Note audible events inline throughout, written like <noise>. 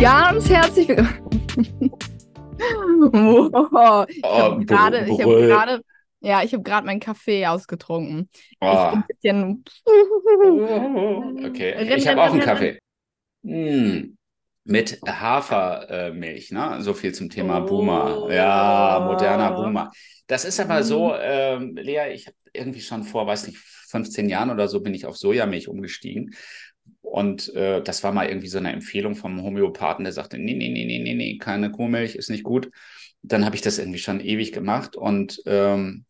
Ganz herzlich willkommen. <laughs> wow. Ich habe Oh, habe gerade, ja, ich habe gerade meinen Kaffee ausgetrunken. Ich bin Oh. ein bisschen. Okay, Renn, ich habe auch einen Kaffee. Mm, Mit Hafermilch, ne? So viel zum Thema Boomer. Ja, moderner Oh. Boomer. Das ist aber so, ähm, Lea, ich habe irgendwie schon vor, weiß nicht, 15 Jahren oder so bin ich auf Sojamilch umgestiegen. Und äh, das war mal irgendwie so eine Empfehlung vom Homöopathen, der sagte, nee, nee, nee, nee, nee, nee, keine Kuhmilch ist nicht gut. Dann habe ich das irgendwie schon ewig gemacht und ähm,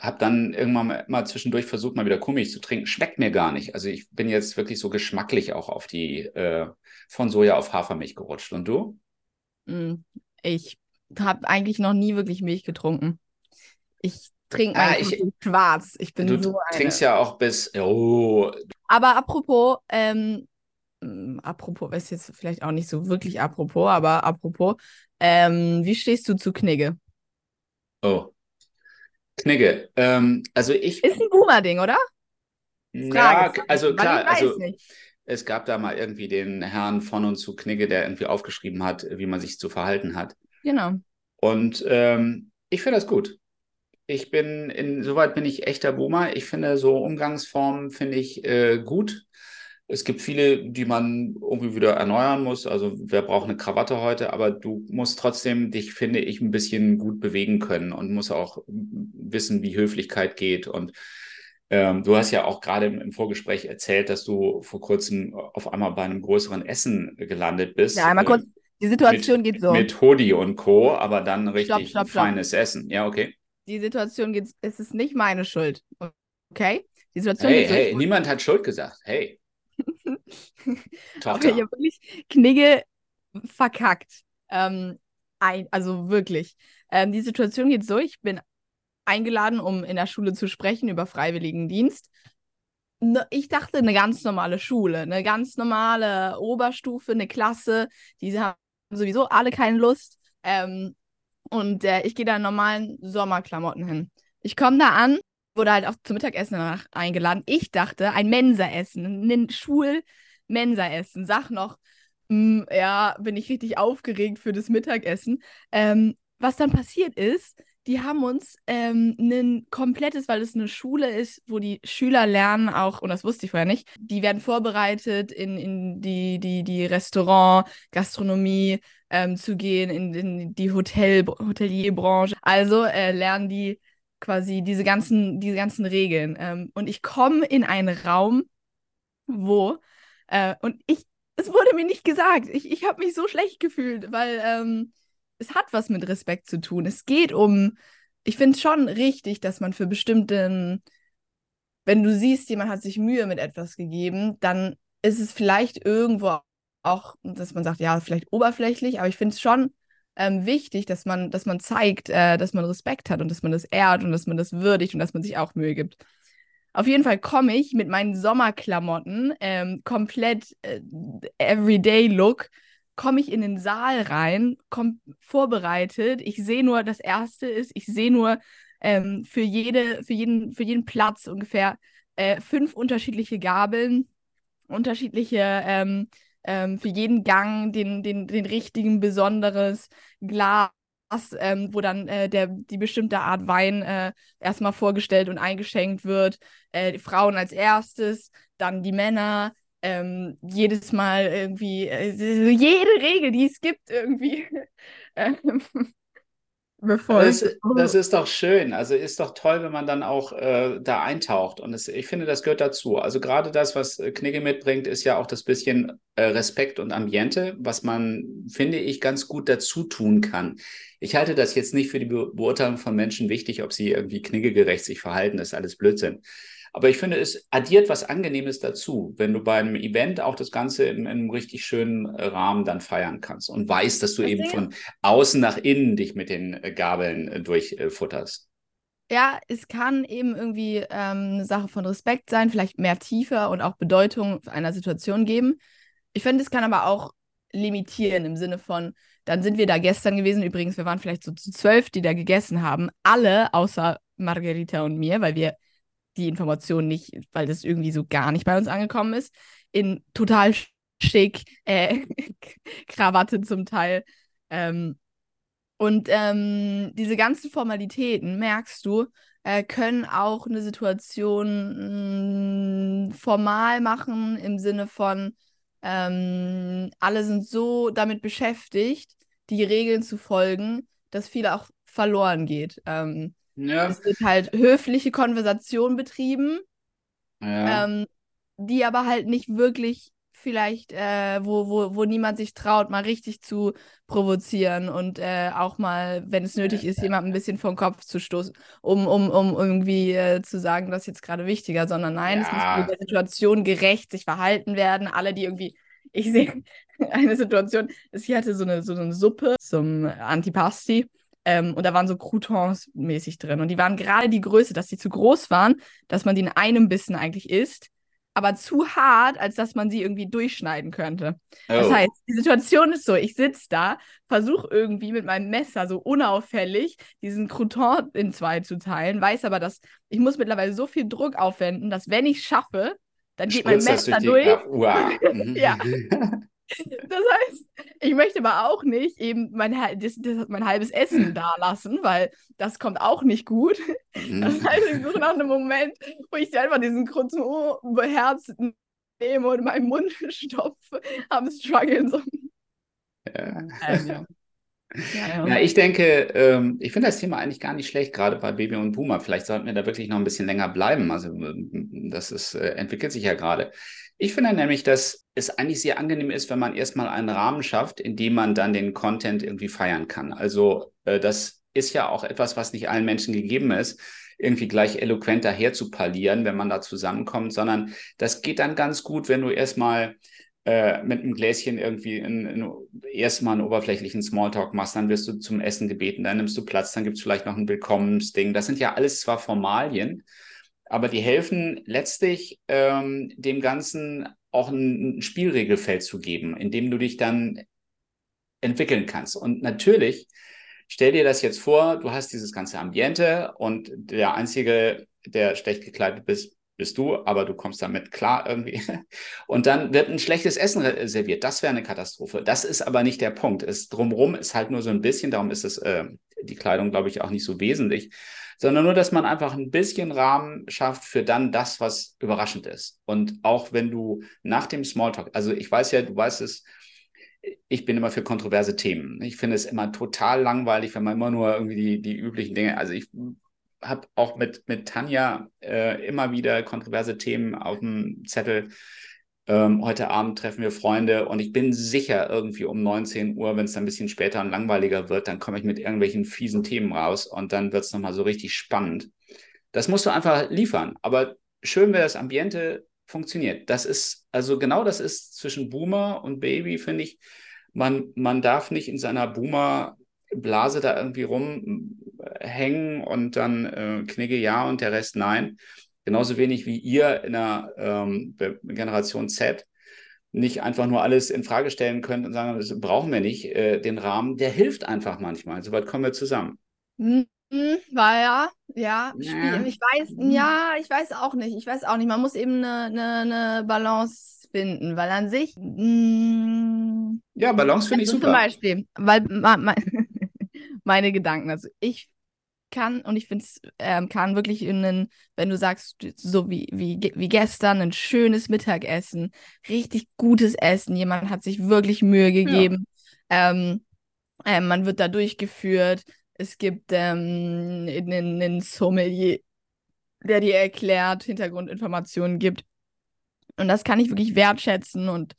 habe dann irgendwann mal, mal zwischendurch versucht, mal wieder Kuhmilch zu trinken. Schmeckt mir gar nicht. Also ich bin jetzt wirklich so geschmacklich auch auf die äh, von Soja auf Hafermilch gerutscht. Und du? Mm, Ich habe eigentlich noch nie wirklich Milch getrunken. Ich trinke Ah, meinen ich- schwarz. Ich bin Du so eine. trinkst ja auch bis. Oh, Aber apropos, ähm, mm, apropos, ist jetzt vielleicht auch nicht so wirklich apropos, aber apropos, ähm, wie stehst du zu Knigge? oh. Knigge. Ähm, also ich. Ist ein Boomer-Ding, oder? Ja, Fragezeichen, also klar, also nicht. es gab da mal irgendwie den Herrn von und zu Knigge, der irgendwie aufgeschrieben hat, wie man sich zu verhalten hat. Genau. Und ähm, ich finde das gut. Ich bin, insoweit bin ich echter Boomer. Ich finde so Umgangsformen finde ich äh, gut. Es gibt viele, die man irgendwie wieder erneuern muss. Also wer braucht eine Krawatte heute? Aber du musst trotzdem dich, finde ich, ein bisschen gut bewegen können und musst auch wissen, wie Höflichkeit geht. Und ähm, du hast ja auch gerade im, im Vorgespräch erzählt, dass du vor kurzem auf einmal bei einem größeren Essen gelandet bist. Ja, einmal Äh, kurz, die Situation geht so. mit Hoodie und Co., aber dann richtig Stopp, stopp, stopp. feines Essen. Ja, okay. Die Situation geht, es ist nicht meine Schuld. Okay? Die Situation Hey, hey, niemand hat Schuld gesagt. Hey, <laughs> Tochter. ich habe wirklich Knigge verkackt. Ähm, ein, also wirklich. Ähm, die Situation geht so, ich bin eingeladen, um in der Schule zu sprechen über Freiwilligendienst. Ne, Ich dachte, eine ganz normale Schule, eine ganz normale Oberstufe, eine Klasse, die haben sowieso alle keine Lust. Ähm, und äh, ich gehe da in normalen Sommerklamotten hin. Ich komme da an, wurde halt auch zum Mittagessen danach eingeladen. Ich dachte, ein Mensaessen, ein Schul-Mensaessen. Sag noch, mm, ja, bin ich richtig aufgeregt für das Mittagessen. Ähm, was dann passiert ist, die haben uns ähm, ein komplettes, weil es eine Schule ist, wo die Schüler lernen auch, und das wusste ich vorher nicht, die werden vorbereitet, in, in die, die, die Restaurant, Gastronomie ähm, zu gehen, in, in die Hotel, Hotelierbranche. Also äh, lernen die quasi diese ganzen, diese ganzen Regeln. Ähm, und ich komme in einen Raum, wo, äh, und ich, es wurde mir nicht gesagt. Ich, ich habe mich so schlecht gefühlt, weil ähm, es hat was mit Respekt zu tun. Es geht um, ich finde es schon richtig, dass man für bestimmten, wenn du siehst, jemand hat sich Mühe mit etwas gegeben, dann ist es vielleicht irgendwo auch, dass man sagt, ja, vielleicht oberflächlich, aber ich finde es schon ähm, wichtig, dass man, dass man zeigt, äh, dass man Respekt hat und dass man das ehrt und dass man das würdigt und dass man sich auch Mühe gibt. Auf jeden Fall komme ich mit meinen Sommerklamotten, ähm, komplett äh, Everyday-Look, komme ich in den Saal rein, komm vorbereitet. Ich sehe nur, das erste ist, ich sehe nur ähm, für, jede, für, jeden, für jeden Platz ungefähr äh, fünf unterschiedliche Gabeln, unterschiedliche, ähm, ähm, für jeden Gang den, den, den richtigen, besonderes Glas. Ähm, wo dann äh, der, die bestimmte Art Wein äh, erstmal vorgestellt und eingeschenkt wird. Äh, die Frauen als erstes, dann die Männer, ähm, jedes Mal irgendwie, äh, jede Regel, die es gibt, irgendwie. <laughs> bevor Das, es- das ist doch schön. Also ist doch toll, wenn man dann auch äh, da eintaucht. Und es, ich finde, das gehört dazu. Also gerade das, was äh, Knigge mitbringt, ist ja auch das bisschen äh, Respekt und Ambiente, was man, finde ich, ganz gut dazu tun kann. Ich halte das jetzt nicht für die Be Beurteilung von Menschen wichtig, ob sie irgendwie kniggegerecht sich verhalten. Das ist alles Blödsinn. Aber ich finde, es addiert was Angenehmes dazu, wenn du bei einem Event auch das Ganze in, in einem richtig schönen äh, Rahmen dann feiern kannst und weißt, dass du Das eben von außen nach innen dich mit den äh, Gabeln äh, durchfutterst. Ja, es kann eben irgendwie ähm, eine Sache von Respekt sein, vielleicht mehr Tiefe und auch Bedeutung einer Situation geben. Ich finde, es kann aber auch limitieren im Sinne von, dann sind wir da gestern gewesen. Übrigens, wir waren vielleicht so zu zwölf, die da gegessen haben. Alle außer Margarita und mir, weil wir die Information nicht, weil das irgendwie so gar nicht bei uns angekommen ist, in total schick, äh, <laughs> Krawatte zum Teil. Ähm, und ähm, diese ganzen Formalitäten, merkst du, äh, können auch eine Situation mh, mm, formal machen im Sinne von, ähm, alle sind so damit beschäftigt, die Regeln zu folgen, dass viel auch verloren geht. Ähm, Ja, es wird halt höfliche Konversation betrieben, ja, ähm, die aber halt nicht wirklich vielleicht, äh, wo, wo, wo niemand sich traut, mal richtig zu provozieren und äh, auch mal, wenn es nötig ist, jemanden ein bisschen den Kopf zu stoßen, um, um, um irgendwie äh, zu sagen, das ist jetzt gerade wichtiger, sondern nein, es muss ja, der Situation gerecht sich verhalten werden. Alle, die irgendwie, ich sehe <laughs> eine Situation, sie hatte so eine, so eine Suppe zum Antipasti. Ähm, und da waren so Croutons mäßig drin. Und die waren gerade die Größe, dass sie zu groß waren, dass man die in einem Bissen eigentlich isst, aber zu hart, als dass man sie irgendwie durchschneiden könnte. Das oh, heißt, die Situation ist so, ich sitze da, versuche irgendwie mit meinem Messer so unauffällig diesen Crouton in zwei zu teilen, weiß aber, dass ich muss mittlerweile so viel Druck aufwenden, dass wenn ich schaffe, dann geht mein spritzt das durch Messer die, durch. ja, uah, <laughs> Ja, mhm. <laughs> das heißt, ich möchte aber auch nicht eben mein, das, das, mein halbes Essen <laughs> da lassen, weil das kommt auch nicht gut. Das Mhm. heißt, ich suche nach einem Moment, wo ich einfach diesen kurzen beherzt nehme und in meinen Mund <laughs> stopfe, am Struggeln so. Ja. Ja. Ja, Ja, ja. ich denke, ähm, ich finde das Thema eigentlich gar nicht schlecht, gerade bei Baby und Boomer. Vielleicht sollten wir da wirklich noch ein bisschen länger bleiben. Also ähm, das ist, äh, entwickelt sich ja gerade. Ich finde nämlich, dass es eigentlich sehr angenehm ist, wenn man erstmal einen Rahmen schafft, in dem man dann den Content irgendwie feiern kann. Also äh, das ist ja auch etwas, was nicht allen Menschen gegeben ist, irgendwie gleich eloquent daher zu parlieren, wenn man da zusammenkommt, sondern das geht dann ganz gut, wenn du erstmal äh, mit einem Gläschen irgendwie in, in, erstmal einen oberflächlichen Smalltalk machst, dann wirst du zum Essen gebeten, dann nimmst du Platz, dann gibt es vielleicht noch ein Willkommensding. Das sind ja alles zwar Formalien, aber die helfen letztlich ähm, dem Ganzen auch ein, ein Spielregelfeld zu geben, in dem du dich dann entwickeln kannst. Und natürlich, stell dir das jetzt vor, du hast dieses ganze Ambiente und der Einzige, der schlecht gekleidet bist, bist du, aber du kommst damit klar irgendwie. <laughs> Und dann wird ein schlechtes Essen serviert. Das wäre eine Katastrophe. Das ist aber nicht der Punkt. Es drumherum ist halt nur so ein bisschen, darum ist es äh, die Kleidung, glaube ich, auch nicht so wesentlich, sondern nur, dass man einfach ein bisschen Rahmen schafft für dann das, was überraschend ist. Und auch wenn du nach dem Smalltalk, also ich weiß ja, du weißt es, ich bin immer für kontroverse Themen. Ich finde es immer total langweilig, wenn man immer nur irgendwie die, die üblichen Dinge, also ich habe auch mit, mit Tanja äh, immer wieder kontroverse Themen auf dem Zettel. Ähm, heute Abend treffen wir Freunde und ich bin sicher, irgendwie um 19 Uhr, wenn es dann ein bisschen später und langweiliger wird, dann komme ich mit irgendwelchen fiesen Themen raus und dann wird es nochmal so richtig spannend. Das musst du einfach liefern. Aber schön, wenn das Ambiente funktioniert. Das ist, also genau das ist zwischen Boomer und Baby, finde ich. Man, man darf nicht in seiner Boomer-Blase da irgendwie rumhängen und dann äh, Knigge ja und der Rest nein. Genauso wenig wie ihr in der ähm, Generation Z nicht einfach nur alles in Frage stellen könnt und sagen, das brauchen wir nicht, äh, den Rahmen, der hilft einfach manchmal. Soweit kommen wir zusammen. Mhm, war ja, ja, Ja. Spiel. Ich weiß, ja, ich weiß auch nicht. Ich weiß auch nicht. Man muss eben eine, eine, eine Balance finden, weil an sich, mh, Ja, Balance finde ich also zum super. Beispiel, weil <laughs> meine Gedanken, also ich kann. Und ich finde es ähm, kann wirklich in einen, wenn du sagst, so wie, wie, wie gestern, ein schönes Mittagessen, richtig gutes Essen, jemand hat sich wirklich Mühe gegeben, ähm, ähm, man wird da durchgeführt, es gibt ähm, einen, einen Sommelier, der dir erklärt, Hintergrundinformationen gibt. Und das kann ich wirklich wertschätzen und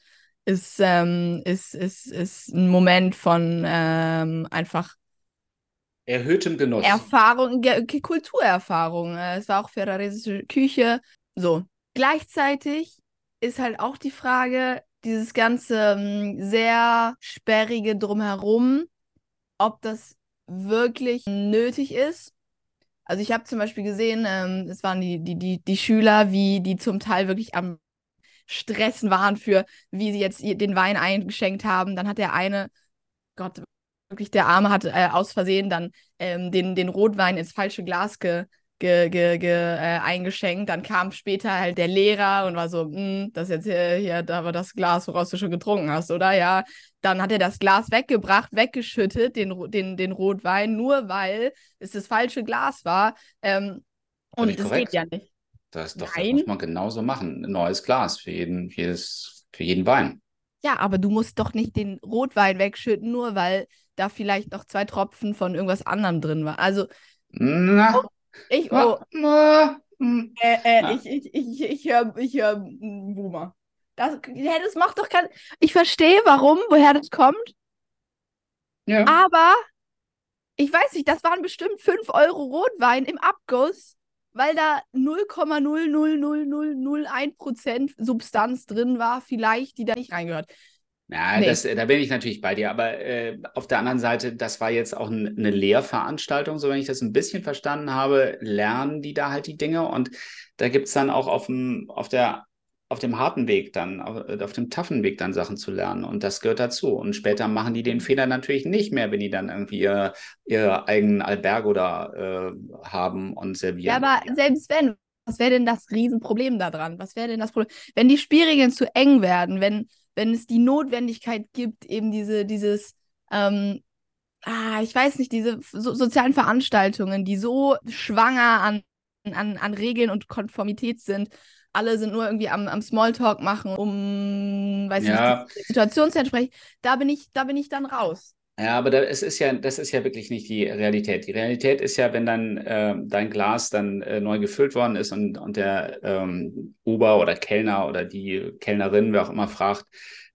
ist, ähm, ist, ist, ist ein Moment von ähm, einfach Erhöhtem Genuss. Erfahrung, Kulturerfahrung. Äh, Es war auch ferrarisische Küche. So. Gleichzeitig ist halt auch die Frage, dieses ganze ähm, sehr sperrige Drumherum, ob das wirklich nötig ist. Also ich habe zum Beispiel gesehen, ähm, es waren die, die, die, die Schüler, wie die zum Teil wirklich am Stressen waren für, wie sie jetzt den Wein eingeschenkt haben. Dann hat der eine, Gott, wirklich der Arme hat äh, aus Versehen dann ähm, den, den Rotwein ins falsche Glas ge, ge, ge, ge, äh, eingeschenkt. Dann kam später halt der Lehrer und war so, hm, das jetzt hier, hier, da war das Glas, woraus du schon getrunken hast, oder? Ja. Dann hat er das Glas weggebracht, weggeschüttet, den, den, den Rotwein, nur weil es das falsche Glas war. Ähm, und das korrekt. geht ja nicht. Das, doch, das muss man genauso machen. Ein neues Glas für jeden, jedes, für jeden Wein. Ja, aber du musst doch nicht den Rotwein wegschütten, nur weil da vielleicht noch zwei Tropfen von irgendwas anderem drin waren. Also, na, oh, ich, oh, na, hm. äh, äh, ich, ich, ich, ich höre ich hör Boomer. Das, ja, das macht doch kein. Ich verstehe, warum, woher das kommt. Ja. Aber ich weiß nicht, das waren bestimmt 5 Euro Rotwein im Abguss weil da 0,00001% Substanz drin war, vielleicht, die da nicht reingehört. Ja, nee. das, da bin ich natürlich bei dir. Aber äh, auf der anderen Seite, das war jetzt auch ein, eine Lehrveranstaltung, so wenn ich das ein bisschen verstanden habe, lernen die da halt die Dinge. Und da gibt es dann auch auf, dem, auf der auf dem harten Weg dann, auf, äh, auf, dem taffen Weg dann Sachen zu lernen. Und das gehört dazu. Und später machen die den Fehler natürlich nicht mehr, wenn die dann irgendwie ihr, ihr eigenen Albergo da äh, haben und servieren. Ja, aber selbst wenn, was wäre denn das Riesenproblem da dran? Was wäre denn das Problem? Wenn die Spielregeln zu eng werden, wenn, wenn es die Notwendigkeit gibt, eben diese, dieses, ähm, ah, ich weiß nicht, diese so, sozialen Veranstaltungen, die so schwanger an, an, an Regeln und Konformität sind, alle sind nur irgendwie am, am Smalltalk machen, um, weiß ja. nicht, die Situation zu entsprechen. Da bin ich, da bin ich dann raus. Ja, aber es ist ja, das ist ja wirklich nicht die Realität. Die Realität ist ja, wenn dann äh, dein Glas dann äh, neu gefüllt worden ist und, und der ähm, Uber oder Kellner oder die Kellnerin, wer auch immer fragt,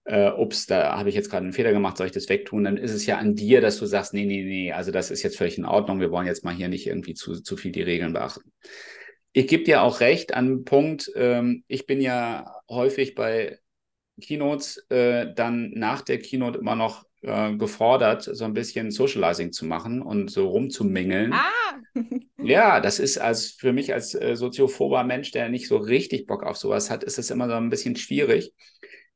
äh, ups, da habe ich jetzt gerade einen Fehler gemacht, soll ich das wegtun? Dann ist es ja an dir, dass du sagst, nee, nee, nee, also das ist jetzt völlig in Ordnung, wir wollen jetzt mal hier nicht irgendwie zu, zu viel die Regeln beachten. Ich gebe dir auch recht an den Punkt, ähm, ich bin ja häufig bei Keynotes äh, dann nach der Keynote immer noch äh, gefordert, so ein bisschen Socializing zu machen und so rumzumingeln. Ah! <laughs> ja, das ist als für mich als äh, soziophober Mensch, der nicht so richtig Bock auf sowas hat, ist es immer so ein bisschen schwierig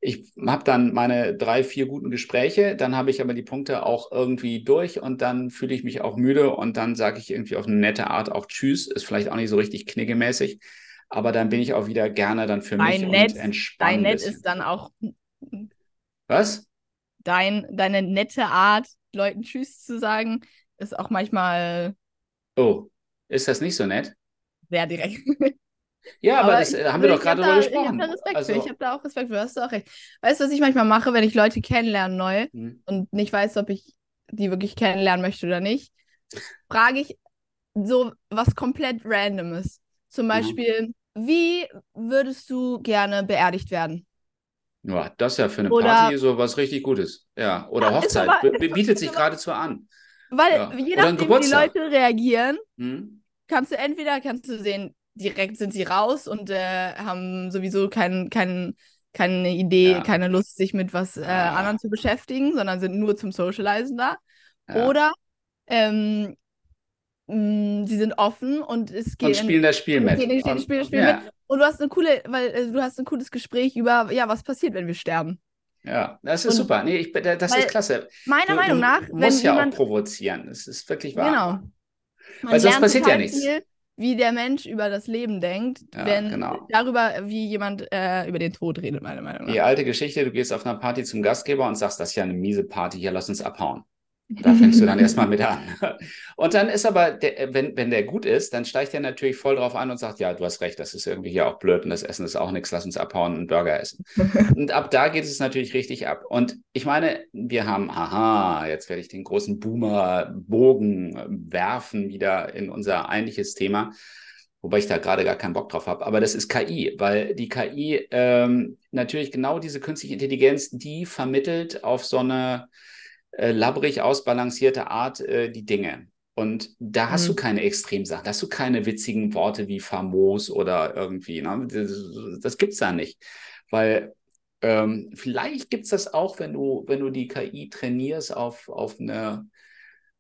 ich habe dann meine drei, vier guten Gespräche, dann habe ich aber die Punkte auch irgendwie durch und dann fühle ich mich auch müde und dann sage ich irgendwie auf eine nette Art auch Tschüss, ist vielleicht auch nicht so richtig knickemäßig, aber dann bin ich auch wieder gerne dann für dein mich Net, und entspannt. Dein Nett ist dann auch. Was? Dein, deine nette Art, Leuten Tschüss zu sagen, ist auch manchmal. Oh, ist das nicht so nett? Sehr direkt. <laughs> Ja, aber, aber das ich, haben wir doch gerade drüber gesprochen. Ich habe da Respekt also, für. Ich habe da auch Respekt für. Du hast auch recht. Weißt du, was ich manchmal mache, wenn ich Leute kennenlerne neu hm. und nicht weiß, ob ich die wirklich kennenlernen möchte oder nicht, frage ich so was komplett Randomes. Zum Beispiel, mhm. Wie würdest du gerne beerdigt werden? Ja, das ist ja für eine oder, Party so was richtig Gutes. Ja, oder ja, Hochzeit. Aber, bietet sich <laughs> geradezu an. Weil ja. je nachdem, wie die Leute reagieren, hm? kannst du entweder kannst du sehen, direkt sind sie raus und äh, haben sowieso kein, kein, keine Idee, ja. keine Lust, sich mit was äh, ja. anderen zu beschäftigen, sondern sind nur zum Socializen da. Oder ähm, mh, mm, sie sind offen und es geht. Und spielen das Spiel mit. Und, und, spielen das Spiel mit. Und du hast eine coole, weil äh, du hast ein cooles Gespräch über, ja, was passiert, wenn wir sterben. Ja, das ist und, super. Nee, ich, das ist klasse. Meiner du, Meinung nach. Du musst ja jemand, auch provozieren. Das ist wirklich wahr. Genau. Man weil sonst passiert ja nichts. Viel, wie der Mensch über das Leben denkt, ja, wenn genau. darüber, wie jemand äh, über den Tod redet, meiner Meinung nach. Die alte Geschichte, du gehst auf einer Party zum Gastgeber und sagst, das ist ja eine miese Party, hier lass uns abhauen. Da fängst du dann <laughs> erstmal mit an. Und dann ist aber, der, wenn, wenn der gut ist, dann steigt er natürlich voll drauf an und sagt, ja, du hast recht, das ist irgendwie hier auch blöd und das Essen ist auch nichts, lass uns abhauen und einen Burger essen. <laughs> und ab da geht es natürlich richtig ab. Und ich meine, wir haben, aha, jetzt werde ich den großen Boomer-Bogen werfen wieder in unser eigentliches Thema wobei ich da gerade gar keinen Bock drauf habe. Aber das ist KI, weil die KI ähm, natürlich genau diese künstliche Intelligenz, die vermittelt auf so eine äh, labbrig ausbalancierte Art äh, die Dinge. Und da hast mhm. du keine Extremsachen, da hast du keine witzigen Worte wie famos oder irgendwie. Ne? Das, das gibt es da nicht. Weil ähm, vielleicht gibt es das auch, wenn du, wenn du die KI trainierst auf, auf eine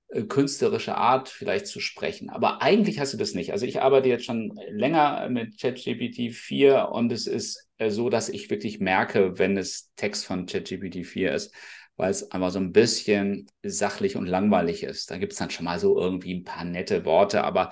äh, künstlerische Art vielleicht zu sprechen. Aber eigentlich hast du das nicht. Also ich arbeite jetzt schon länger mit ChatGPT 4 und es ist äh, so, dass ich wirklich merke, wenn es Text von ChatGPT 4 ist weil es einfach so ein bisschen sachlich und langweilig ist. Da gibt es dann schon mal so irgendwie ein paar nette Worte, aber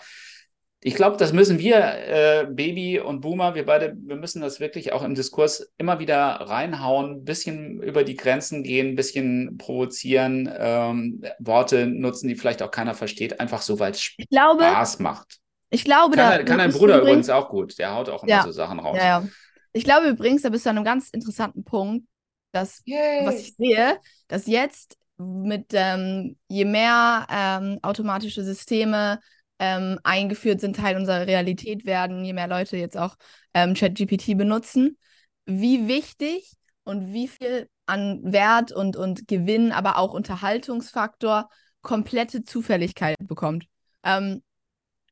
ich glaube, das müssen wir, äh, Baby und Boomer, wir beide, wir müssen das wirklich auch im Diskurs immer wieder reinhauen, ein bisschen über die Grenzen gehen, ein bisschen provozieren, ähm, Worte nutzen, die vielleicht auch keiner versteht, einfach so, weil es Spaß macht. Ich glaube, kann, da kann ein Bruder übrigens auch gut, der haut auch immer ja, so Sachen raus. Ja, ja. Ich glaube übrigens, da bist du an einem ganz interessanten Punkt, dass, Yay. was ich sehe, dass jetzt mit ähm, je mehr ähm, automatische Systeme ähm, eingeführt sind, Teil unserer Realität werden, je mehr Leute jetzt auch ähm, ChatGPT benutzen, wie wichtig und wie viel an Wert und, und Gewinn, aber auch Unterhaltungsfaktor komplette Zufälligkeit bekommt. Ähm,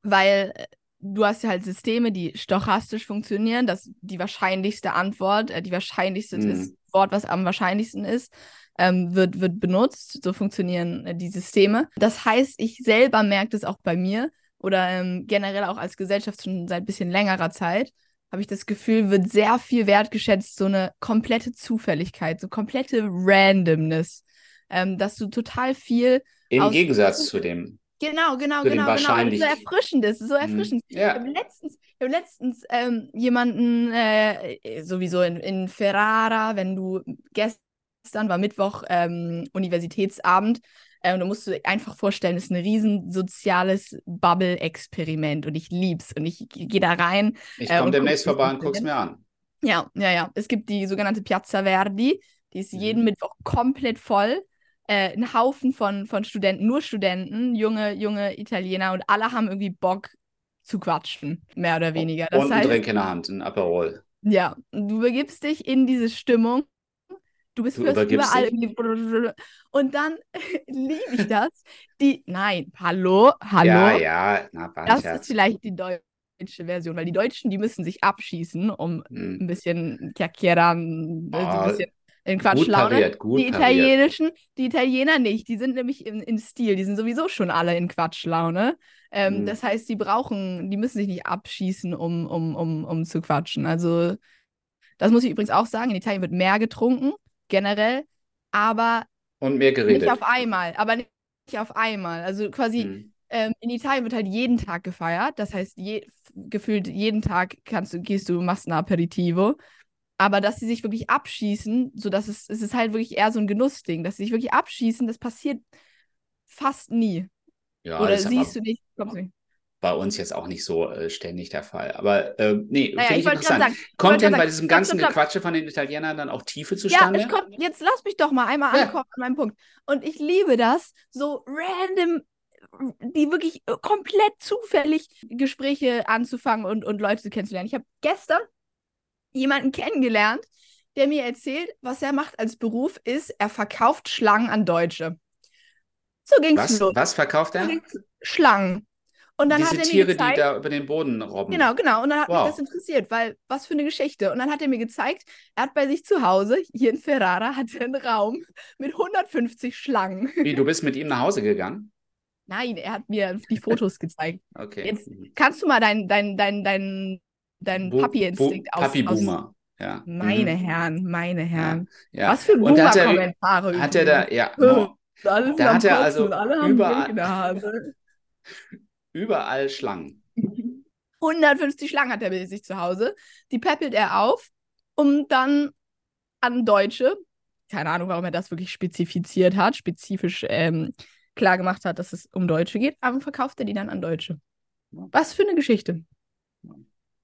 weil äh, du hast ja halt Systeme, die stochastisch funktionieren, dass die wahrscheinlichste Antwort, äh, die wahrscheinlichste mhm. Wort, was am wahrscheinlichsten ist, ähm, wird, wird benutzt. So funktionieren äh, die Systeme. Das heißt, ich selber merke das auch bei mir oder ähm, generell auch als Gesellschaft schon seit ein bisschen längerer Zeit, habe ich das Gefühl, wird sehr viel wertgeschätzt, so eine komplette Zufälligkeit, so komplette Randomness, ähm, dass du total viel. Im Gegensatz zu dem. Genau, genau, genau, genau. So erfrischend ist, so erfrischend. Mm, ja. Ich habe letztens, ich hab letztens ähm, jemanden, äh, sowieso in, in Ferrara, wenn du gestern gestern war Mittwoch ähm, Universitätsabend. Äh, und du musst dir einfach vorstellen, es ist ein riesen soziales Bubble-Experiment und ich lieb's und ich gehe da rein. Ich komme äh, demnächst vorbei und guck's mir an. Ja, ja, ja. Es gibt die sogenannte Piazza Verdi, die ist mhm. jeden Mittwoch komplett voll. Äh, ein Haufen von, von Studenten, nur Studenten, junge, junge Italiener und alle haben irgendwie Bock zu quatschen, mehr oder weniger. Das und ein heißt, Drink in der Hand, ein Aperol. Ja, du begibst dich in diese Stimmung Du bist du überall irgendwie. <laughs> Und dann <laughs> liebe ich das. Die, nein, hallo, hallo. Ja, ja, na, Das Scherz. ist vielleicht die deutsche Version, weil die Deutschen, die müssen sich abschießen, um hm. ein bisschen Chiacchiera, oh, ein bisschen in Quatschlaune. Gut pariert, gut die italienischen, die Italiener nicht, die sind nämlich in, in Stil, die sind sowieso schon alle in Quatschlaune. Ähm, hm. Das heißt, die brauchen, die müssen sich nicht abschießen, um, um, um, um zu quatschen. Also, das muss ich übrigens auch sagen, in Italien wird mehr getrunken generell, aber und mehr geredet. Nicht auf einmal, aber nicht auf einmal. Also quasi hm. ähm, in Italien wird halt jeden Tag gefeiert. Das heißt, je, gefühlt jeden Tag kannst du, gehst du, machst ein Aperitivo. Aber dass sie sich wirklich abschießen, so dass es, es ist halt wirklich eher so ein Genussding, dass sie sich wirklich abschießen, das passiert fast nie. Ja, Oder siehst du nicht, kommst du nicht bei uns jetzt auch nicht so äh, ständig der Fall. Aber äh, nee, naja, finde ich, ich interessant. Sagen, kommt denn bei sagen, diesem ganzen stopp, Gequatsche von den Italienern dann auch Tiefe zustande? Ja, es kommt, jetzt lass mich doch mal einmal ja. ankommen an meinem Punkt. Und ich liebe das, so random, die wirklich äh, komplett zufällig Gespräche anzufangen und, und Leute kennenzulernen. Ich habe gestern jemanden kennengelernt, der mir erzählt, was er macht als Beruf ist, er verkauft Schlangen an Deutsche. So ging es los. Was verkauft er? Schlangen. Und dann Diese hat er Tiere, mir gezeigt, die da über den Boden robben. Genau, genau. Und dann hat wow. mich das interessiert, weil was für eine Geschichte. Und dann hat er mir gezeigt, er hat bei sich zu Hause, hier in Ferrara, hat er einen Raum mit 150 Schlangen. Wie, du bist mit ihm nach Hause gegangen? Nein, er hat mir die Fotos gezeigt. Okay. Jetzt kannst du mal deinen dein, dein, dein, dein Papi-Instinkt aus... Papi-Boomer. Ja. Meine mhm. Herren, meine Herren. Ja. ja. Was für Boomer-Kommentare. Hat er da, ja. No. da hat er also überall, <laughs> Überall Schlangen. 150 Schlangen hat er bei sich zu Hause. Die peppelt er auf, um dann an Deutsche, keine Ahnung, warum er das wirklich spezifiziert hat, spezifisch ähm, klar gemacht hat, dass es um Deutsche geht, aber verkauft er die dann an Deutsche. Was für eine Geschichte.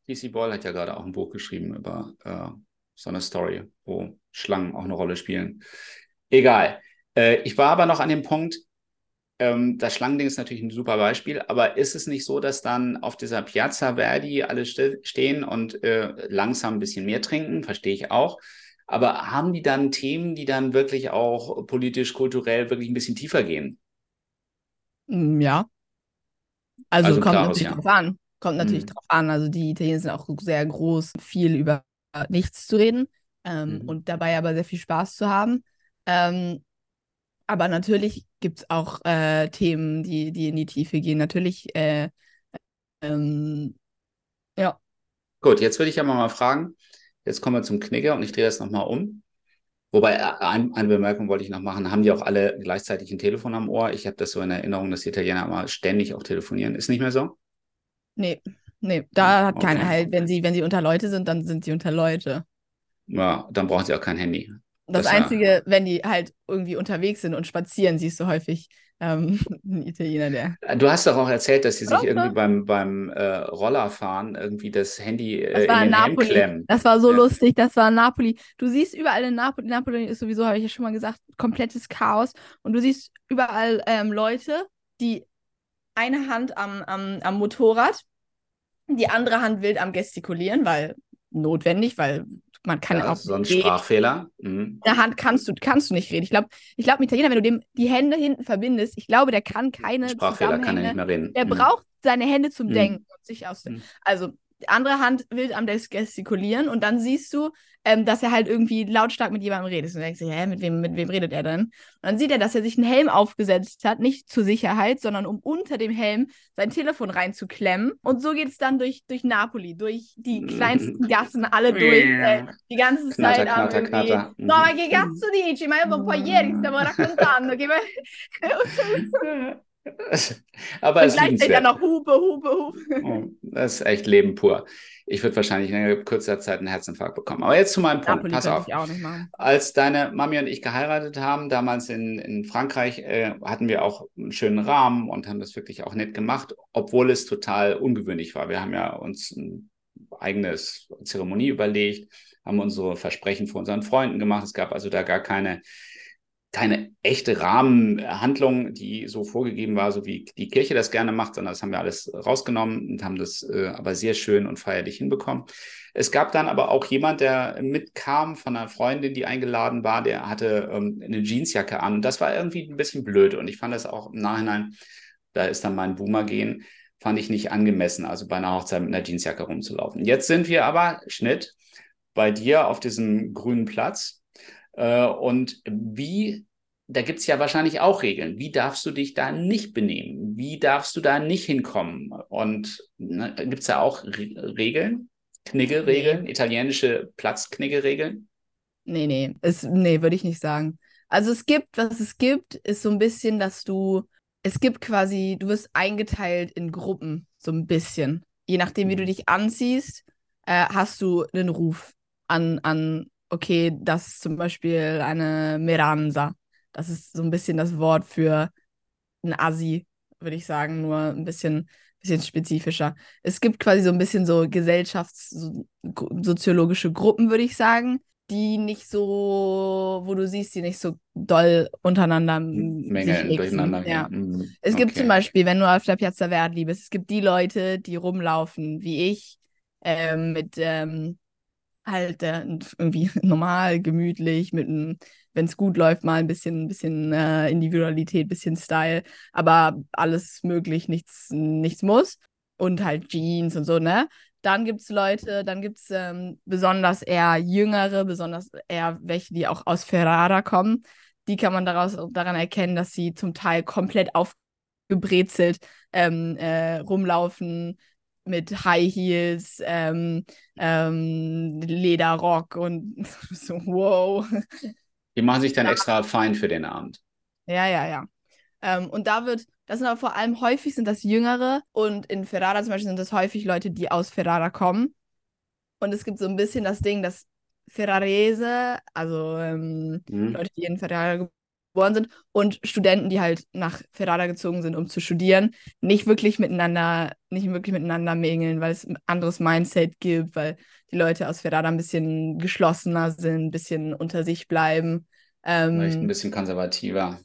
DC Ball hat ja gerade auch ein Buch geschrieben über äh, so eine Story, wo Schlangen auch eine Rolle spielen. Egal. Äh, ich war aber noch an dem Punkt, ähm, das Schlangending ist natürlich ein super Beispiel, aber ist es nicht so, dass dann auf dieser Piazza Verdi alle st stehen und äh, langsam ein bisschen mehr trinken? Verstehe ich auch. Aber haben die dann Themen, die dann wirklich auch politisch, kulturell wirklich ein bisschen tiefer gehen? Mm, ja. Also, also kommt natürlich ja. drauf an. Kommt natürlich mhm. drauf an. Also die Italiener sind auch sehr groß, viel über nichts zu reden ähm, mhm. und dabei aber sehr viel Spaß zu haben. Ähm, aber natürlich gibt es auch äh, Themen, die, die in die Tiefe gehen. Natürlich, äh, ähm, ja. Gut, jetzt würde ich ja mal fragen, jetzt kommen wir zum Knicker und ich drehe das nochmal um. Wobei, äh, ein, eine Bemerkung wollte ich noch machen, haben die auch alle gleichzeitig ein Telefon am Ohr? Ich habe das so in Erinnerung, dass die Italiener mal ständig auch telefonieren. Ist nicht mehr so? Nee, nee, da hat okay. keiner halt, wenn sie, wenn sie unter Leute sind, dann sind sie unter Leute. Ja, dann brauchen sie auch kein Handy. Das, das Einzige, ja... wenn die halt irgendwie unterwegs sind und spazieren, siehst du häufig ähm, <laughs> ein Italiener, der. Du hast doch auch erzählt, dass sie sich irgendwie beim, beim äh, Rollerfahren irgendwie das Handy äh, das war in den Napoli. Klemmen. Das war so ja. lustig, das war Napoli. Du siehst überall in Napoli, Napoli ist sowieso, habe ich ja schon mal gesagt, komplettes Chaos. Und du siehst überall ähm, Leute, die eine Hand am, am, am Motorrad, die andere Hand wild am Gestikulieren, weil notwendig, weil man kann ja, auch. So ein Sprachfehler. Mhm. der Hand kannst du, kannst du nicht reden. Ich glaube, ich glaube, ein Italiener, wenn du dem die Hände hinten verbindest, ich glaube, der kann keine. Sprachfehler kann er nicht mehr reden. Der mhm. braucht seine Hände zum mhm. Denken und sich aus. Mhm. Also die andere Hand will am Gestikulieren und dann siehst du, ähm, dass er halt irgendwie lautstark mit jemandem redet. Und du denkst dir, hä, mit wem, mit wem redet er denn? Und dann sieht er, dass er sich einen Helm aufgesetzt hat, nicht zur Sicherheit, sondern um unter dem Helm sein Telefon reinzuklemmen. Und so geht es dann durch, durch Napoli, durch die mhm. kleinsten Gassen, alle durch, äh, die ganze knatter, Zeit knatter, am knatter. No, ma che cazzo dici? Ma io un po' ieri stiamo raccontando che... <laughs> <laughs> Aber Und es gleichzeitig dann noch Hupe, Hupe, Hupe. Oh, das ist echt Leben pur. Ich würde wahrscheinlich in kürzer Zeit einen Herzinfarkt bekommen. Aber jetzt zu meinem Punkt. Pass auf. Als deine Mami und ich geheiratet haben, damals in, in Frankreich, äh, hatten wir auch einen schönen Rahmen und haben das wirklich auch nett gemacht, obwohl es total ungewöhnlich war. Wir haben ja uns ein eigenes Zeremonie überlegt, haben unsere Versprechen vor unseren Freunden gemacht. Es gab also da gar keine keine echte Rahmenhandlung, die so vorgegeben war, so wie die Kirche das gerne macht, sondern das haben wir alles rausgenommen und haben das äh, aber sehr schön und feierlich hinbekommen. Es gab dann aber auch jemand, der mitkam von einer Freundin, die eingeladen war, der hatte ähm, eine Jeansjacke an. Das war irgendwie ein bisschen blöd und ich fand das auch im Nachhinein, da ist dann mein Boomer gehen, fand ich nicht angemessen, also bei einer Hochzeit mit einer Jeansjacke rumzulaufen. Jetzt sind wir aber, Schnitt, bei dir auf diesem grünen Platz und wie, da gibt es ja wahrscheinlich auch Regeln. Wie darfst du dich da nicht benehmen? Wie darfst du da nicht hinkommen? Und ne, gibt es da auch Re Regeln? Kniggeregeln, nee. italienische Platzkniggeregeln? Nee, nee, es, nee, würde ich nicht sagen. Also es gibt, was es gibt, ist so ein bisschen, dass du, es gibt quasi, du wirst eingeteilt in Gruppen, so ein bisschen. Je nachdem, wie du mhm. dich anziehst, äh, hast du einen Ruf an, an okay, das ist zum Beispiel eine Miranza. Das ist so ein bisschen das Wort für ein Assi, würde ich sagen, nur ein bisschen, bisschen spezifischer. Es gibt quasi so ein bisschen so gesellschaftssoziologische Gruppen, würde ich sagen, die nicht so, wo du siehst, die nicht so doll untereinander Menge durcheinander ja. Mhm. Es gibt zum Beispiel, wenn du auf der Piazza Verdi bist, es gibt die Leute, die rumlaufen, wie ich, ähm, mit ähm, halt äh, irgendwie <laughs> normal, gemütlich, mit einem, wenn es gut läuft, mal ein bisschen, bisschen äh, Individualität, bisschen Style, aber alles möglich, nichts, nichts muss. Und halt Jeans und so, ne? Dann gibt es Leute, dann gibt es ähm, besonders eher Jüngere, besonders eher welche, die auch aus Ferrara kommen. Die kann man daraus daran erkennen, dass sie zum Teil komplett aufgebrezelt ähm, äh, rumlaufen, mit High Heels, ähm, ähm, Lederrock und <laughs> so, wow. Die machen sich dann ja. extra fein für den Abend. Ja, ja, ja. Ähm, und da wird, das sind aber vor allem häufig sind das Jüngere und in Ferrara zum Beispiel sind das häufig Leute, die aus Ferrara kommen. Und es gibt so ein bisschen das Ding, dass Ferrarese, also ähm, mhm. Leute, die in Ferrara geboren sind und Studenten, die halt nach Ferrara gezogen sind, um zu studieren, nicht wirklich miteinander, nicht wirklich miteinander mägeln, weil es ein anderes Mindset gibt, weil die Leute aus Ferrara ein bisschen geschlossener sind, ein bisschen unter sich bleiben. Ähm, Vielleicht ein bisschen konservativer.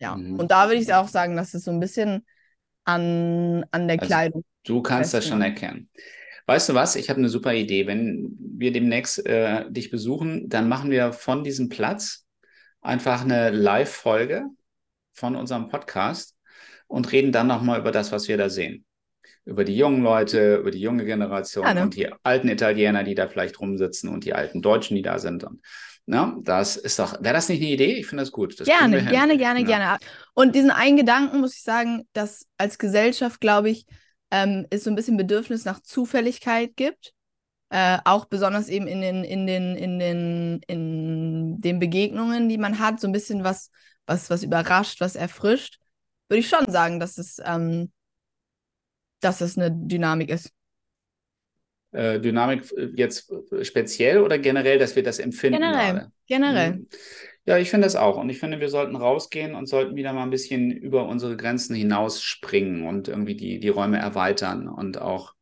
Ja, mhm. und da würde ich auch sagen, dass es so ein bisschen an, an der also Kleidung. Du kannst das schon erkennen. Weißt du was? Ich habe eine super Idee. Wenn wir demnächst äh, dich besuchen, dann machen wir von diesem Platz einfach eine Live-Folge von unserem Podcast und reden dann nochmal über das, was wir da sehen. Über die jungen Leute, über die junge Generation ja, ne? und die alten Italiener, die da vielleicht rumsitzen und die alten Deutschen, die da sind. Und na, das ist doch, wäre das nicht eine Idee? Ich finde das gut. Das gerne, gerne, gerne, ja. gerne. Und diesen einen Gedanken muss ich sagen, dass als Gesellschaft, glaube ich, ähm, es so ein bisschen Bedürfnis nach Zufälligkeit gibt. Äh, auch besonders eben in den, in den, in den, in den Begegnungen, die man hat, so ein bisschen was, was, was überrascht, was erfrischt, würde ich schon sagen, dass es, ähm, dass es eine Dynamik ist. Äh, Dynamik äh, jetzt speziell oder generell, dass wir das empfinden? Generell. Gerade? Generell. Mhm. Ja, ich finde das auch. Und ich finde, wir sollten rausgehen und sollten wieder mal ein bisschen über unsere Grenzen hinausspringen und irgendwie die, die Räume erweitern und auch.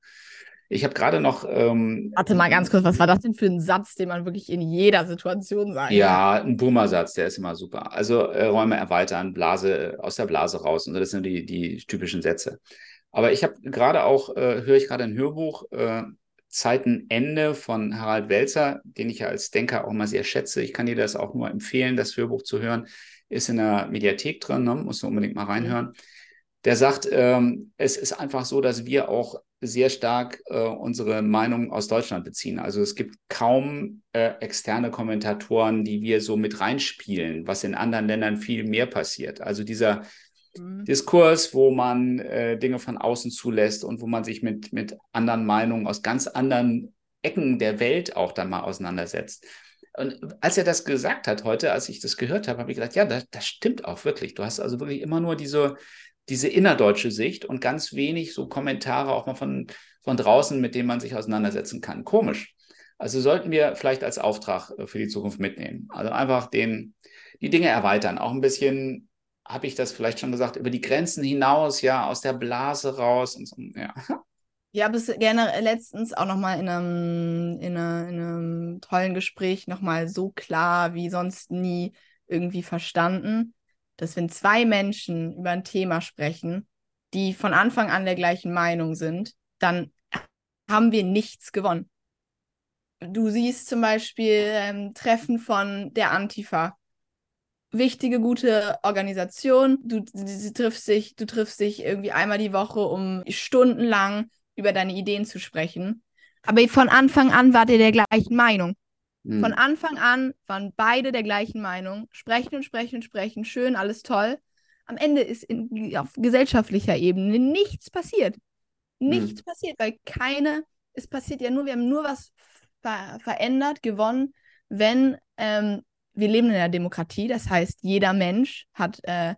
Ich habe gerade noch. Ähm, Warte mal ganz kurz, was war das denn für ein Satz, den man wirklich in jeder Situation sagt? Ja, ein Boomer-Satz, der ist immer super. Also äh, Räume erweitern, Blase aus der Blase raus. Und so, das sind die, die typischen Sätze. Aber ich habe gerade auch, äh, höre ich gerade ein Hörbuch, äh, Zeitenende von Harald Welzer, den ich ja als Denker auch immer sehr schätze. Ich kann dir das auch nur empfehlen, das Hörbuch zu hören. Ist in der Mediathek drin, ne? musst du unbedingt mal reinhören. Der sagt, ähm, es ist einfach so, dass wir auch sehr stark äh, unsere Meinung aus Deutschland beziehen. Also es gibt kaum äh, externe Kommentatoren, die wir so mit reinspielen, was in anderen Ländern viel mehr passiert. Also dieser mhm. Diskurs, wo man äh, Dinge von außen zulässt und wo man sich mit, mit anderen Meinungen aus ganz anderen Ecken der Welt auch dann mal auseinandersetzt. Und als er das gesagt hat heute, als ich das gehört habe, habe ich gedacht, ja, das, das stimmt auch wirklich. Du hast also wirklich immer nur diese, diese innerdeutsche Sicht und ganz wenig so Kommentare auch mal von, von draußen, mit denen man sich auseinandersetzen kann. Komisch. Also sollten wir vielleicht als Auftrag äh, für die Zukunft mitnehmen. Also einfach den, die Dinge erweitern, auch ein bisschen habe ich das vielleicht schon gesagt, über die Grenzen hinaus, ja, aus der Blase raus und so, ja. Ja, bis gerne letztens auch nochmal in einem, in, einer, in einem tollen Gespräch nochmal so klar wie sonst nie irgendwie verstanden, dass wenn zwei Menschen über ein Thema sprechen, die von Anfang an der gleichen Meinung sind, dann haben wir nichts gewonnen. Du siehst zum Beispiel ähm, Treffen von der Antifa wichtige, gute Organisation. Du, du, triffst dich, du triffst dich irgendwie einmal die Woche, um stundenlang über deine Ideen zu sprechen. Aber von Anfang an wart ihr der gleichen Meinung. Hm. Von Anfang an waren beide der gleichen Meinung. Sprechen und sprechen und sprechen. Schön, alles toll. Am Ende ist in, auf gesellschaftlicher Ebene nichts passiert. Nichts hm. passiert, weil keine, es passiert ja nur, wir haben nur was ver verändert, gewonnen, wenn ähm, wir leben in einer Demokratie, das heißt, jeder Mensch hat äh,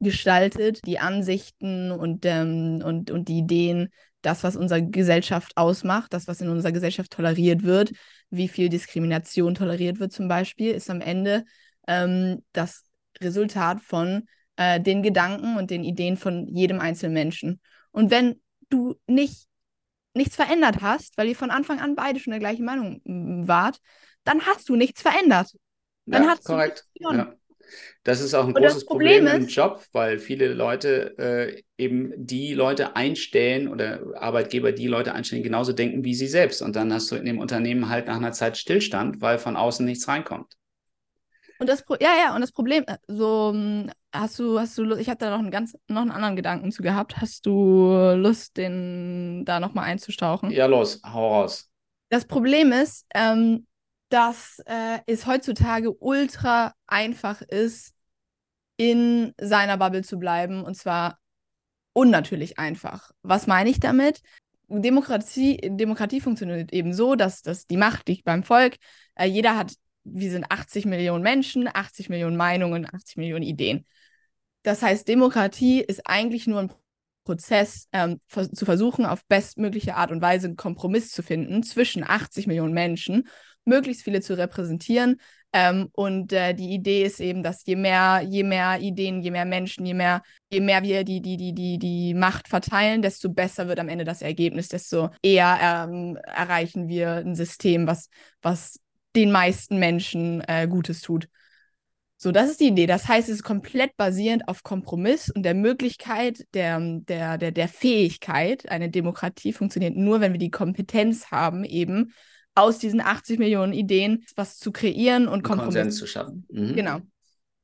gestaltet die Ansichten und, ähm, und, und die Ideen, das, was unsere Gesellschaft ausmacht, das, was in unserer Gesellschaft toleriert wird, wie viel Diskrimination toleriert wird zum Beispiel, ist am Ende ähm, das Resultat von äh, den Gedanken und den Ideen von jedem einzelnen Menschen. Und wenn du nicht nichts verändert hast, weil ihr von Anfang an beide schon der gleichen Meinung wart, dann hast du nichts verändert. Dann ja, hast korrekt. du ja. Das ist auch ein Und großes Problem, Problem, im Job, weil viele Leute äh, eben die Leute einstellen oder Arbeitgeber die Leute einstellen, die genauso denken wie sie selbst. Und dann hast du in dem Unternehmen halt nach einer Zeit Stillstand, weil von außen nichts reinkommt. Und das Pro ja, ja, und das Problem, äh, so hm, hast du, hast du, ich hatte da noch einen ganz, noch einen anderen Gedanken zu gehabt. Hast du Lust, den da nochmal einzustauchen? Ja, los, hau raus. Das Problem ist, ähm, dass äh, es heutzutage ultra einfach ist, in seiner Bubble zu bleiben und zwar unnatürlich einfach. Was meine ich damit? Demokratie, Demokratie funktioniert eben so, dass, dass die Macht liegt beim Volk. Äh, jeder hat, wir sind 80 Millionen Menschen, 80 Millionen Meinungen, 80 Millionen Ideen. Das heißt, Demokratie ist eigentlich nur ein Prozess, ähm, zu versuchen, auf bestmögliche Art und Weise einen Kompromiss zu finden zwischen 80 Millionen Menschen möglichst viele zu repräsentieren. Ähm, und äh, die Idee ist eben, dass je mehr, je mehr Ideen, je mehr Menschen, je mehr, je mehr wir die, die, die, die, die Macht verteilen, desto besser wird am Ende das Ergebnis, desto eher ähm, erreichen wir ein System, was, was den meisten Menschen äh, Gutes tut. So, das ist die Idee. Das heißt, es ist komplett basierend auf Kompromiss und der Möglichkeit, der, der, der, der Fähigkeit. Eine Demokratie funktioniert nur, wenn wir die Kompetenz haben, eben aus diesen 80 Millionen Ideen was zu kreieren und Kompromiss Konsens zu schaffen. Mhm. Genau.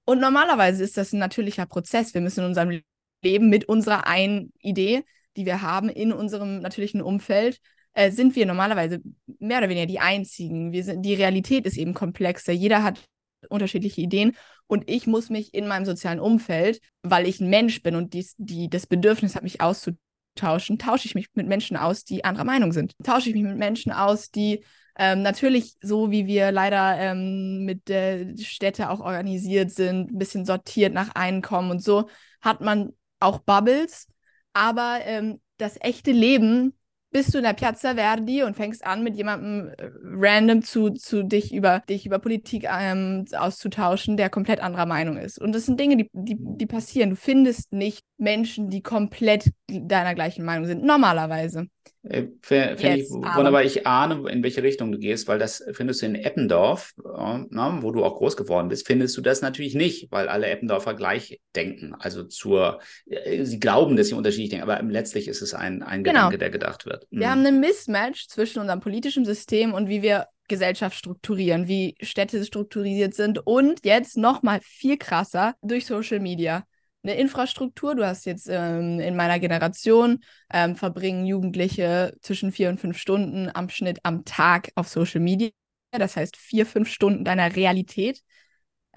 Und normalerweise ist das ein natürlicher Prozess. Wir müssen in unserem Leben mit unserer einen Idee, die wir haben, in unserem natürlichen Umfeld, äh, sind wir normalerweise mehr oder weniger die Einzigen. Wir sind, die Realität ist eben komplexer. Jeder hat unterschiedliche Ideen und ich muss mich in meinem sozialen Umfeld, weil ich ein Mensch bin und dies, die, das Bedürfnis habe, mich auszutauschen, tausche ich mich mit Menschen aus, die anderer Meinung sind. Tausche ich mich mit Menschen aus, die ähm, natürlich, so wie wir leider ähm, mit der Städte auch organisiert sind, ein bisschen sortiert nach Einkommen und so, hat man auch Bubbles. Aber ähm, das echte Leben bist du in der Piazza Verdi und fängst an, mit jemandem äh, random zu, zu dich über dich über Politik ähm, auszutauschen, der komplett anderer Meinung ist. Und das sind Dinge, die, die, die passieren. Du findest nicht Menschen, die komplett deiner gleichen Meinung sind, normalerweise. Äh, Finde ich wunderbar. Ich ahne, in welche Richtung du gehst, weil das findest du in Eppendorf, äh, na, wo du auch groß geworden bist, findest du das natürlich nicht, weil alle Eppendorfer gleich denken. Also zur, äh, sie glauben, dass sie unterschiedlich denken, aber letztlich ist es ein, ein genau. Gedanke, der gedacht wird. Mhm. Wir haben einen Mismatch zwischen unserem politischen System und wie wir Gesellschaft strukturieren, wie Städte strukturiert sind und jetzt noch mal viel krasser durch Social Media eine Infrastruktur. Du hast jetzt ähm, in meiner Generation ähm, verbringen Jugendliche zwischen vier und fünf Stunden am Schnitt am Tag auf Social Media. Das heißt vier, fünf Stunden deiner Realität,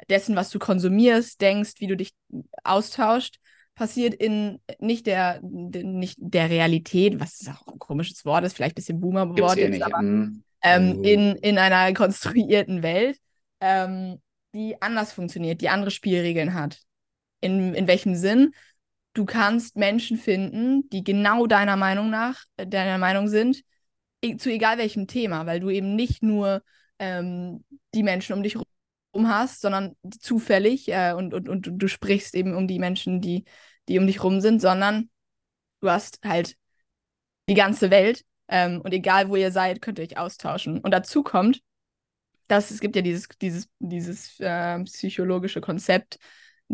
dessen, was du konsumierst, denkst, wie du dich austauscht, passiert in nicht der, nicht der Realität, was auch ein komisches Wort ist, vielleicht ein bisschen Boomer-Wort eh aber mhm. ähm, oh. in, in einer <laughs> konstruierten Welt, ähm, die anders funktioniert, die andere Spielregeln hat. In, in welchem Sinn? Du kannst Menschen finden, die genau deiner Meinung nach, äh, deiner Meinung sind, e zu egal welchem Thema, weil du eben nicht nur ähm, die Menschen um dich herum hast, sondern zufällig äh, und, und, und du sprichst eben um die Menschen, die, die um dich herum sind, sondern du hast halt die ganze Welt ähm, und egal wo ihr seid, könnt ihr euch austauschen. Und dazu kommt, dass es gibt ja dieses, dieses, dieses äh, psychologische Konzept,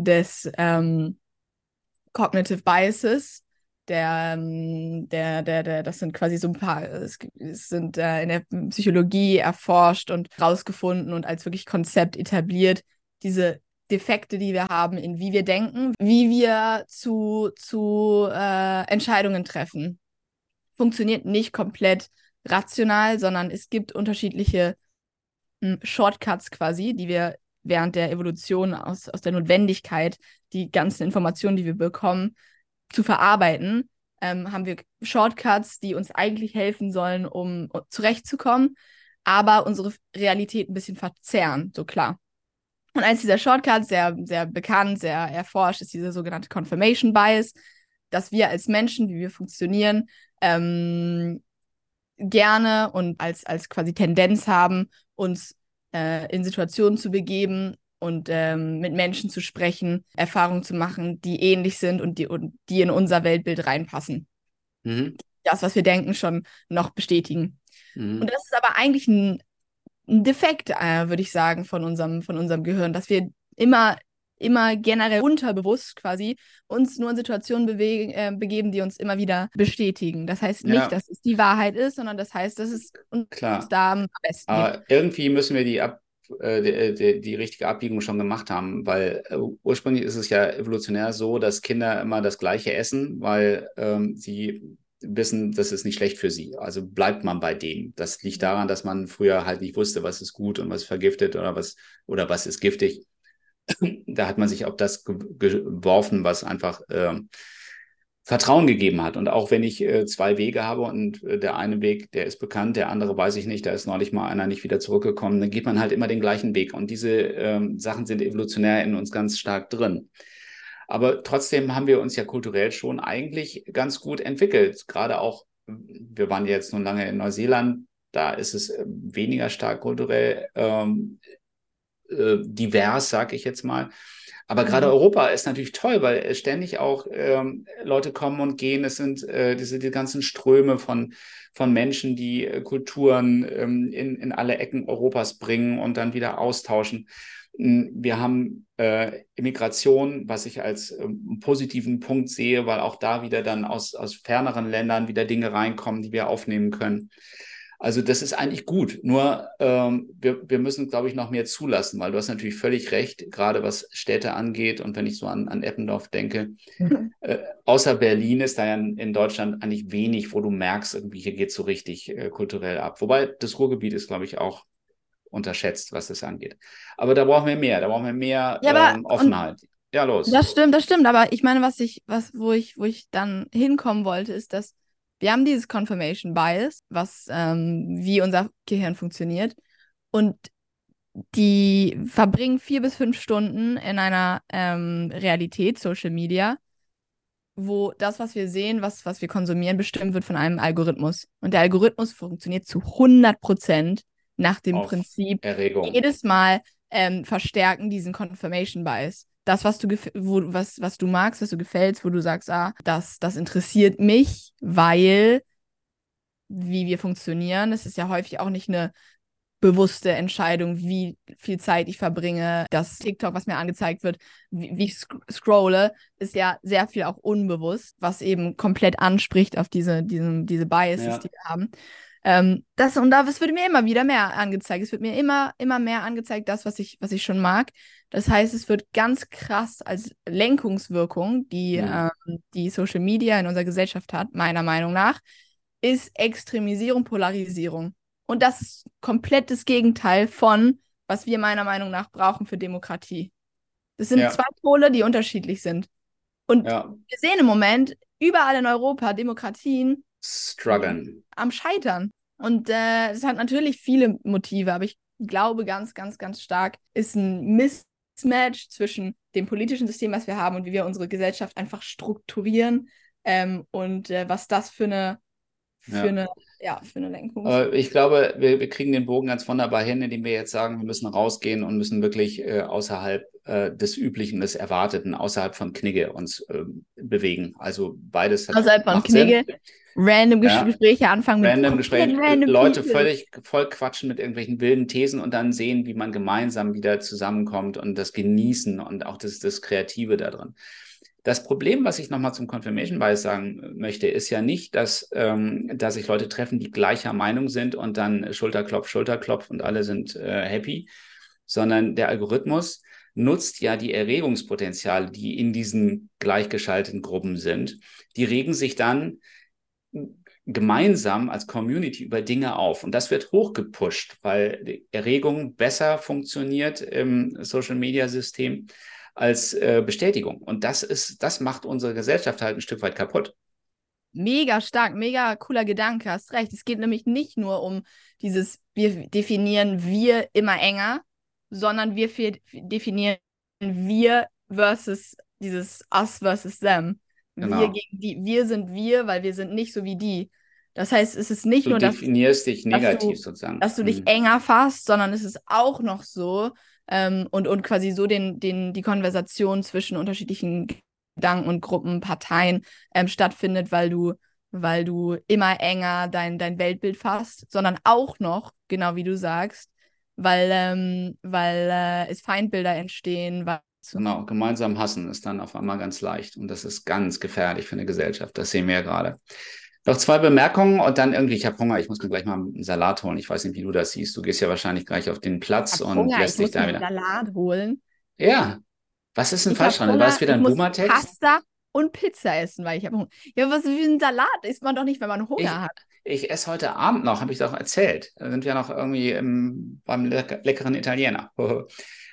des ähm, Cognitive Biases, der, ähm, der, der, der, das sind quasi so ein paar, es, sind äh, in der Psychologie erforscht und rausgefunden und als wirklich Konzept etabliert, diese Defekte, die wir haben, in wie wir denken, wie wir zu, zu äh, Entscheidungen treffen. Funktioniert nicht komplett rational, sondern es gibt unterschiedliche hm, Shortcuts quasi, die wir während der Evolution aus, aus der Notwendigkeit, die ganzen Informationen, die wir bekommen, zu verarbeiten, ähm, haben wir Shortcuts, die uns eigentlich helfen sollen, um zurechtzukommen, aber unsere Realität ein bisschen verzerren, so klar. Und eins dieser Shortcuts, sehr, sehr bekannt, sehr erforscht, ist dieser sogenannte Confirmation Bias, dass wir als Menschen, wie wir funktionieren, ähm, gerne und als, als quasi Tendenz haben, uns äh, in Situationen zu begeben und ähm, mit Menschen zu sprechen, Erfahrungen zu machen, die ähnlich sind und die, und die in unser Weltbild reinpassen. Mhm. Das, was wir denken, schon noch bestätigen. Mhm. Und das ist aber eigentlich ein, ein Defekt, äh, würde ich sagen, von unserem, von unserem Gehirn, dass wir immer immer generell unterbewusst quasi uns nur in Situationen bewegen, äh, begeben, die uns immer wieder bestätigen. Das heißt nicht, ja. dass es die Wahrheit ist, sondern das heißt, dass es uns Klar. da am besten Aber gibt. irgendwie müssen wir die ab äh, die, die, die, richtige Abbiegung schon gemacht haben, weil äh, ursprünglich ist es ja evolutionär so, dass Kinder immer das Gleiche essen, weil ähm, sie wissen, das ist nicht schlecht für sie. Also bleibt man bei dem. Das liegt daran, dass man früher halt nicht wusste, was ist gut und was vergiftet oder was oder was ist giftig da hat man sich auf das geworfen, was einfach äh, Vertrauen gegeben hat. Und auch wenn ich äh, zwei Wege habe und äh, der eine Weg, der ist bekannt, der andere weiß ich nicht, da ist neulich mal einer nicht wieder zurückgekommen, dann geht man halt immer den gleichen Weg. Und diese ähm, Sachen sind evolutionär in uns ganz stark drin. Aber trotzdem haben wir uns ja kulturell schon eigentlich ganz gut entwickelt. Gerade auch, wir waren jetzt nun lange in Neuseeland, da ist es äh, weniger stark kulturell ähm, äh, divers, sag ich jetzt mal. Aber gerade mhm. Europa ist natürlich toll, weil ständig auch ähm, Leute kommen und gehen. Es sind äh, diese die ganzen Ströme von, von Menschen, die äh, Kulturen ähm, in, in alle Ecken Europas bringen und dann wieder austauschen. Hm, wir haben äh, Immigration, was ich als ähm, positiven Punkt sehe, weil auch da wieder dann aus, aus ferneren Ländern wieder Dinge reinkommen, die wir aufnehmen können. Also das ist eigentlich gut. Nur ähm, wir, wir müssen, glaube ich, noch mehr zulassen, weil du hast natürlich völlig recht, gerade was Städte angeht. Und wenn ich so an, an Eppendorf denke, mhm. äh, außer Berlin ist da ja in, in, Deutschland eigentlich wenig, wo du merkst, irgendwie hier geht so richtig äh, kulturell ab. Wobei das Ruhrgebiet ist, glaube ich, auch unterschätzt, was das angeht. Aber da brauchen wir mehr, da brauchen wir mehr ja, ähm, Offenheit. Ja, los. Das stimmt, das stimmt. Aber ich meine, was ich, was, wo ich, wo ich dann hinkommen wollte, ist, dass wir haben dieses Confirmation Bias, was ähm, wie unser Gehirn funktioniert. Und die verbringen vier bis fünf Stunden in einer ähm, Realität, Social Media, wo das, was wir sehen, was, was wir konsumieren, bestimmt wird von einem Algorithmus. Und der Algorithmus funktioniert zu 100 Prozent nach dem Auf Prinzip, Erregung. jedes Mal ähm, verstärken diesen Confirmation Bias. Das, was du, wo, was, was du magst, was du gefällst, wo du sagst, ah, das, das interessiert mich, weil wie wir funktionieren. Es ist ja häufig auch nicht eine bewusste Entscheidung, wie viel Zeit ich verbringe. Das TikTok, was mir angezeigt wird, wie, wie ich sc scrolle, ist ja sehr viel auch unbewusst, was eben komplett anspricht auf diese, diese, diese Biases, ja. die wir haben. Ähm, das und da, es wird mir immer wieder mehr angezeigt. Es wird mir immer, immer mehr angezeigt, das, was ich, was ich schon mag. Das heißt, es wird ganz krass als Lenkungswirkung, die, mhm. ähm, die Social Media in unserer Gesellschaft hat, meiner Meinung nach, ist Extremisierung, Polarisierung. Und das ist komplett das Gegenteil von, was wir meiner Meinung nach brauchen für Demokratie. Das sind ja. zwei Pole, die unterschiedlich sind. Und ja. wir sehen im Moment überall in Europa Demokratien strugglen. Am Scheitern. Und äh, es hat natürlich viele Motive, aber ich glaube ganz, ganz, ganz stark ist ein Mismatch zwischen dem politischen System, was wir haben und wie wir unsere Gesellschaft einfach strukturieren ähm, und äh, was das für eine für ja. eine ja, für eine Lenkung. Aber ich glaube, wir, wir kriegen den Bogen ganz wunderbar hin, indem wir jetzt sagen, wir müssen rausgehen und müssen wirklich äh, außerhalb äh, des Üblichen, des Erwarteten, außerhalb von Knigge uns äh, bewegen. Also beides hat Außerhalb von Knigge, Sinn. Random ja. Gespräche anfangen mit Random Gespräche, random Leute People. völlig voll quatschen mit irgendwelchen wilden Thesen und dann sehen, wie man gemeinsam wieder zusammenkommt und das genießen und auch das, das Kreative da drin. Das Problem, was ich nochmal zum Confirmation Bias sagen möchte, ist ja nicht, dass, ähm, dass sich Leute treffen, die gleicher Meinung sind und dann Schulterklopf, Schulterklopf und alle sind äh, happy, sondern der Algorithmus nutzt ja die Erregungspotenziale, die in diesen gleichgeschalteten Gruppen sind. Die regen sich dann gemeinsam als Community über Dinge auf. Und das wird hochgepusht, weil Erregung besser funktioniert im Social-Media-System als äh, Bestätigung. Und das ist, das macht unsere Gesellschaft halt ein Stück weit kaputt. Mega stark, mega cooler Gedanke, hast recht. Es geht nämlich nicht nur um dieses, wir definieren wir immer enger, sondern wir definieren wir versus dieses us versus them. Genau. Wir gegen die, wir sind wir, weil wir sind nicht so wie die. Das heißt, es ist nicht du nur, dass, definierst dich negativ dass du, sozusagen. dass du dich mhm. enger fasst, sondern es ist auch noch so, ähm, und, und quasi so den, den, die Konversation zwischen unterschiedlichen Gedanken und Gruppen, Parteien ähm, stattfindet, weil du, weil du immer enger dein, dein Weltbild fasst, sondern auch noch, genau wie du sagst, weil, ähm, weil äh, es Feindbilder entstehen, weil Genau, gemeinsam hassen ist dann auf einmal ganz leicht und das ist ganz gefährlich für eine Gesellschaft. Das sehen wir ja gerade. Noch zwei Bemerkungen und dann irgendwie, ich habe Hunger, ich muss mir gleich mal einen Salat holen. Ich weiß nicht, wie du das siehst. Du gehst ja wahrscheinlich gleich auf den Platz und Hunger, lässt dich da wieder. Salat holen. Ja. Was ist denn ich falsch dran? War es wieder ein Boomer-Text? Pasta und Pizza essen, weil ich habe Hunger. Ja, was wie ein Salat isst man doch nicht, wenn man Hunger ich, hat. Ich esse heute Abend noch, habe ich doch erzählt. Da sind wir noch irgendwie im, beim leck leckeren Italiener. <laughs>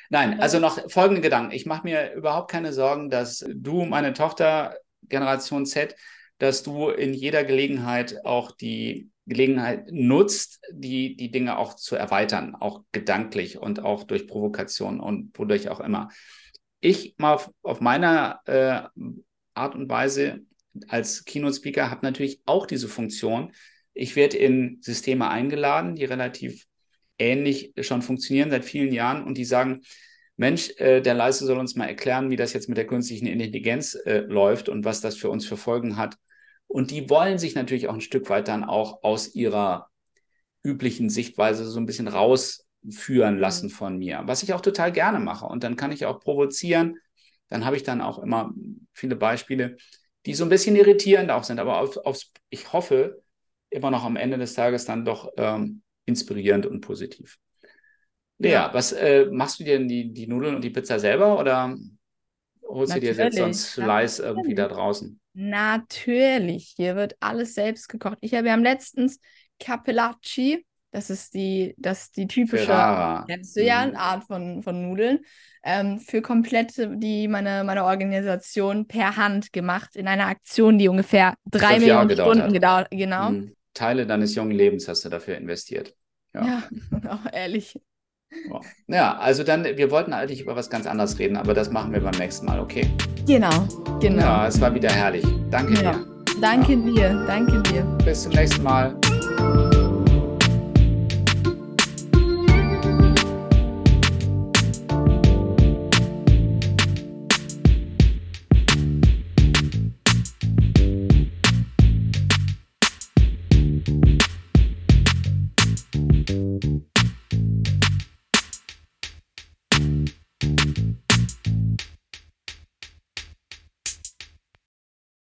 Nein, also noch folgende Gedanken. Ich mache mir überhaupt keine Sorgen, dass du, meine Tochter, Generation Z, dass du in jeder Gelegenheit auch die Gelegenheit nutzt, die, die Dinge auch zu erweitern, auch gedanklich und auch durch Provokation und wodurch auch immer. Ich mal auf, auf meiner äh, Art und Weise als Keynote-Speaker habe natürlich auch diese Funktion. Ich werde in Systeme eingeladen, die relativ ähnlich schon funktionieren seit vielen Jahren und die sagen, Mensch, äh, der Leiste soll uns mal erklären, wie das jetzt mit der künstlichen Intelligenz äh, läuft und was das für uns für Folgen hat. Und die wollen sich natürlich auch ein Stück weit dann auch aus ihrer üblichen Sichtweise so ein bisschen rausführen mhm. lassen von mir, was ich auch total gerne mache. Und dann kann ich auch provozieren. Dann habe ich dann auch immer viele Beispiele, die so ein bisschen irritierend auch sind, aber auf, aufs, ich hoffe immer noch am Ende des Tages dann doch ähm, inspirierend und positiv. Lea, ja. was äh, machst du dir denn die, die Nudeln und die Pizza selber oder holst Natürlich. du dir jetzt sonst Slice irgendwie da draußen? Natürlich, hier wird alles selbst gekocht. Ich habe, wir haben letztens Capellacci, das ist die, das die typische, kennst du ja, mhm. Art von, von Nudeln, ähm, für komplett die meine, meine Organisation per Hand gemacht in einer Aktion, die ungefähr drei Millionen Stunden gedauert hat. Genau. Mhm. Teile deines jungen Lebens hast du dafür investiert. Ja, ja <laughs> auch ehrlich. Ja, also dann, wir wollten eigentlich über was ganz anderes reden, aber das machen wir beim nächsten Mal, okay? Genau, genau. Ja, es war wieder herrlich. Danke ja. dir. Danke ja. dir, danke dir. Bis zum nächsten Mal.